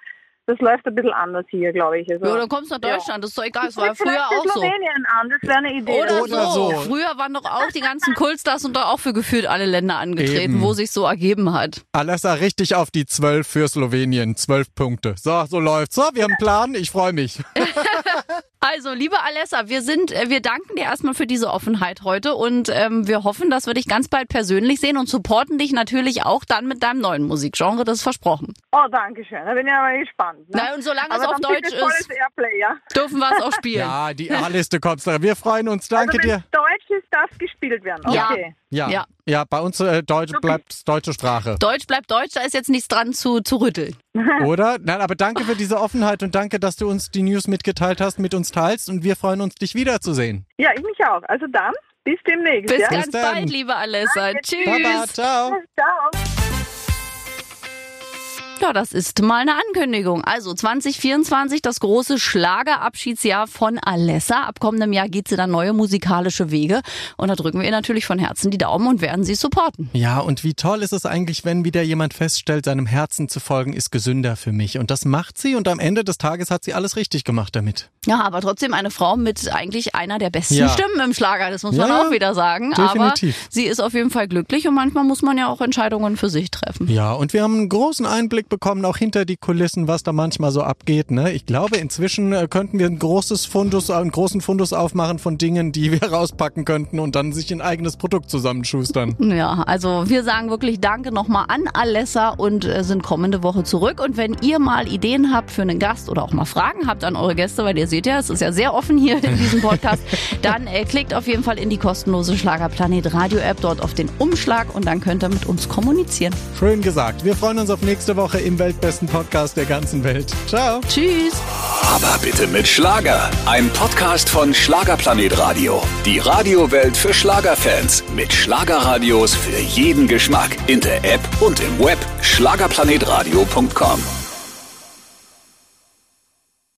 [SPEAKER 1] das läuft ein bisschen anders hier, glaube ich. Also,
[SPEAKER 4] ja, dann kommst du nach Deutschland, ja. das ist doch egal. Das war früher auch so.
[SPEAKER 1] an, das wäre eine Idee.
[SPEAKER 4] Oder, Oder so. so. Früher waren doch auch die ganzen Kultstars und da auch für gefühlt alle Länder angetreten, Eben. wo sich so ergeben hat.
[SPEAKER 3] Alessa richtig auf die zwölf für Slowenien. Zwölf Punkte. So, so läuft's. So, wir haben einen Plan. Ich freue mich. [LAUGHS]
[SPEAKER 4] Also, liebe Alessa, wir sind, äh, wir danken dir erstmal für diese Offenheit heute und ähm, wir hoffen, dass wir dich ganz bald persönlich sehen und supporten dich natürlich auch dann mit deinem neuen Musikgenre, das ist versprochen.
[SPEAKER 1] Oh, danke schön. Da bin ich aber gespannt. Ne?
[SPEAKER 4] Na, und solange
[SPEAKER 1] aber
[SPEAKER 4] es auf Deutsch ist,
[SPEAKER 1] Airplay, ja?
[SPEAKER 4] dürfen wir es auch spielen.
[SPEAKER 3] Ja, die A-Liste kommt. Wir freuen uns. Danke
[SPEAKER 1] also,
[SPEAKER 3] dir.
[SPEAKER 1] wenn Deutsch ist, darf gespielt werden.
[SPEAKER 4] Ja.
[SPEAKER 1] Okay.
[SPEAKER 3] Ja, ja.
[SPEAKER 4] Ja.
[SPEAKER 3] bei uns äh, Deutsch bleibt deutsche Sprache.
[SPEAKER 4] Deutsch bleibt Deutsch, da ist jetzt nichts dran zu, zu rütteln. [LAUGHS]
[SPEAKER 3] Oder? Nein, aber danke für diese Offenheit und danke, dass du uns die News mitgeteilt hast, mit uns teilst und wir freuen uns, dich wiederzusehen.
[SPEAKER 1] Ja, ich mich auch. Also dann, bis demnächst.
[SPEAKER 4] Bis
[SPEAKER 1] ja?
[SPEAKER 4] ganz
[SPEAKER 3] dann.
[SPEAKER 4] bald, liebe Alessa. Tschüss.
[SPEAKER 3] Baba, ciao.
[SPEAKER 1] Ciao.
[SPEAKER 4] Ja, das ist mal eine Ankündigung. Also 2024, das große Schlagerabschiedsjahr von Alessa. Ab kommendem Jahr geht sie dann neue musikalische Wege. Und da drücken wir ihr natürlich von Herzen die Daumen und werden sie supporten.
[SPEAKER 3] Ja, und wie toll ist es eigentlich, wenn wieder jemand feststellt, seinem Herzen zu folgen ist gesünder für mich. Und das macht sie und am Ende des Tages hat sie alles richtig gemacht damit.
[SPEAKER 4] Ja, aber trotzdem eine Frau mit eigentlich einer der besten
[SPEAKER 3] Ja.
[SPEAKER 4] Stimmen im Schlager, das muss man
[SPEAKER 3] Ja,
[SPEAKER 4] auch wieder sagen.
[SPEAKER 3] definitiv.
[SPEAKER 4] Aber sie ist auf jeden Fall glücklich und manchmal muss man ja auch Entscheidungen für sich treffen.
[SPEAKER 3] Ja, und wir haben einen großen Einblick bekommen, auch hinter die Kulissen, was da manchmal so abgeht. Ne? Ich glaube, inzwischen äh, könnten wir ein großes Fundus, einen großen Fundus aufmachen von Dingen, die wir [LAUGHS] rauspacken könnten und dann sich ein eigenes Produkt zusammenschustern.
[SPEAKER 4] Ja, also wir sagen wirklich Danke nochmal an Alessa und äh, sind kommende Woche zurück. Und wenn ihr mal Ideen habt für einen Gast oder auch mal Fragen habt an eure Gäste, weil ihr seht ja, es ist ja sehr offen hier in diesem Podcast, [LAUGHS] dann äh, klickt auf jeden Fall in die kostenlose Schlagerplanet Radio App dort auf den Umschlag und dann könnt ihr mit uns kommunizieren.
[SPEAKER 3] Schön gesagt. Wir freuen uns auf nächste Woche im weltbesten Podcast der ganzen Welt. Ciao.
[SPEAKER 4] Tschüss!
[SPEAKER 2] Aber bitte mit Schlager. Ein Podcast von Schlagerplanet Radio. Die Radiowelt für Schlagerfans. Mit Schlagerradios für jeden Geschmack. In der App und im Web. Schlagerplanetradio.com.